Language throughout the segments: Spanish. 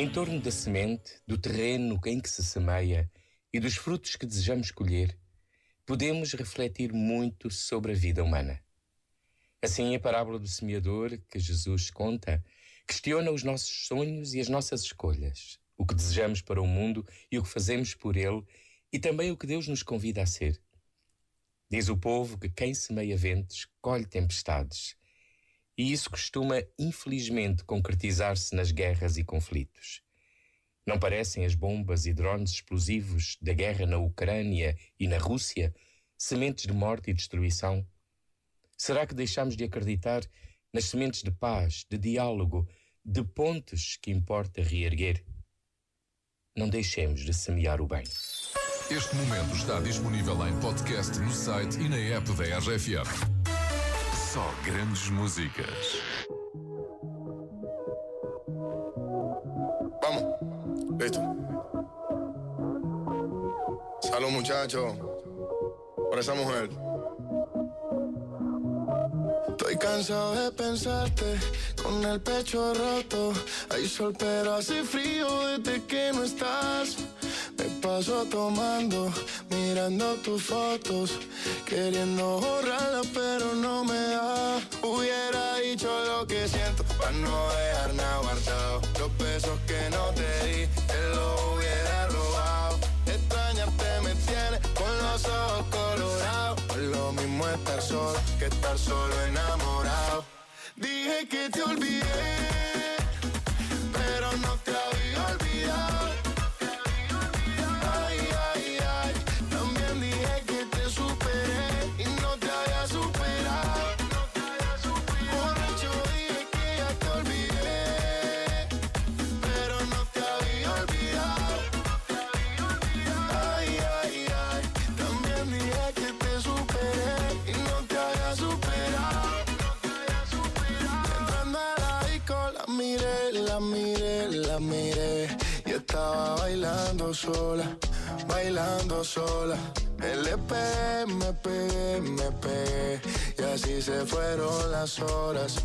Em torno da semente, do terreno em que se semeia e dos frutos que desejamos colher, podemos refletir muito sobre a vida humana. Assim, a parábola do semeador que Jesus conta questiona os nossos sonhos e as nossas escolhas, o que desejamos para o mundo e o que fazemos por ele, e também o que Deus nos convida a ser. Diz o povo que quem semeia ventos colhe tempestades. E isso costuma, infelizmente, concretizar-se nas guerras e conflitos. Não parecem as bombas e drones explosivos da guerra na Ucrânia e na Rússia sementes de morte e destruição? Será que deixamos de acreditar nas sementes de paz, de diálogo, de pontes que importa reerguer? Não deixemos de semear o bem. Este momento está disponível em podcast no site e na app da RFM. Só grandes músicas. Vamos, listo. Salud, muchachos, por esa mujer. Estoy cansado de pensarte con el pecho roto. Hay sol, pero hace frío desde que no estás. Paso tomando, mirando tus fotos, queriendo borrarlas, pero no me da. Hubiera dicho lo que siento, para no dejar nada guardado. Los besos que no te di, te lo hubiera robado. Extrañarte me tiene con los ojos colorados. Es lo mismo estar solo que estar solo enamorado. Dije que te olvidé miré y estaba bailando sola, bailando sola. LP, me pegué, me pegué y así se fueron las horas,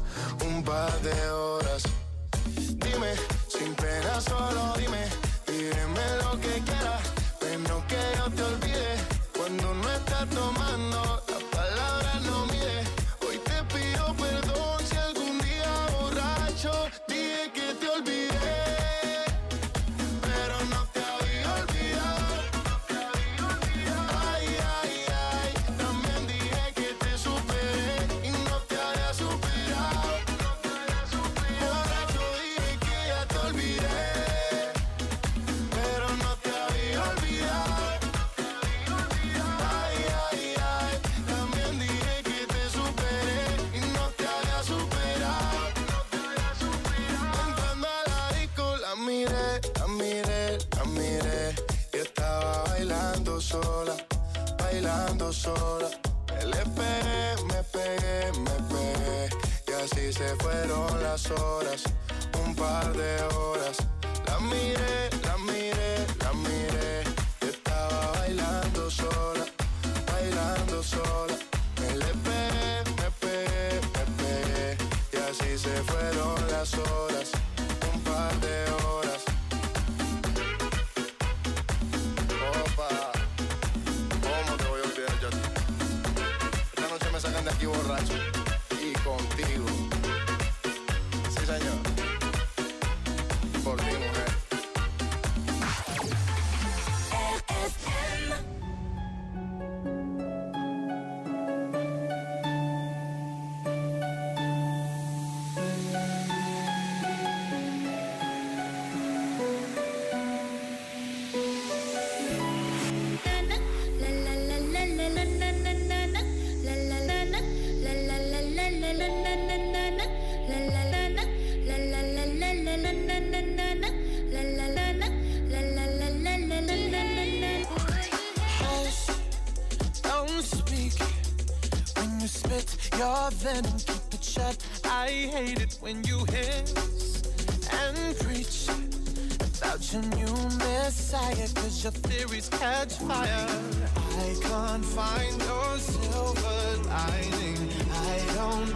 un par de horas. Dime, sin pena solo dime bailando sola. Pegué, me pegué, me pegué y así se fueron las horas, un par de horas. La miré, la miré, la miré y estaba bailando sola, bailando sola. Pegué, me pegué, me pegué y así se fueron las horas, un par de horas. Borracho y contigo. Sí, señor. Por ti, your venom, keep it shut. I hate it when you hiss and preach about your new messiah, cause your theories catch fire. I can't find your silver lining. I don't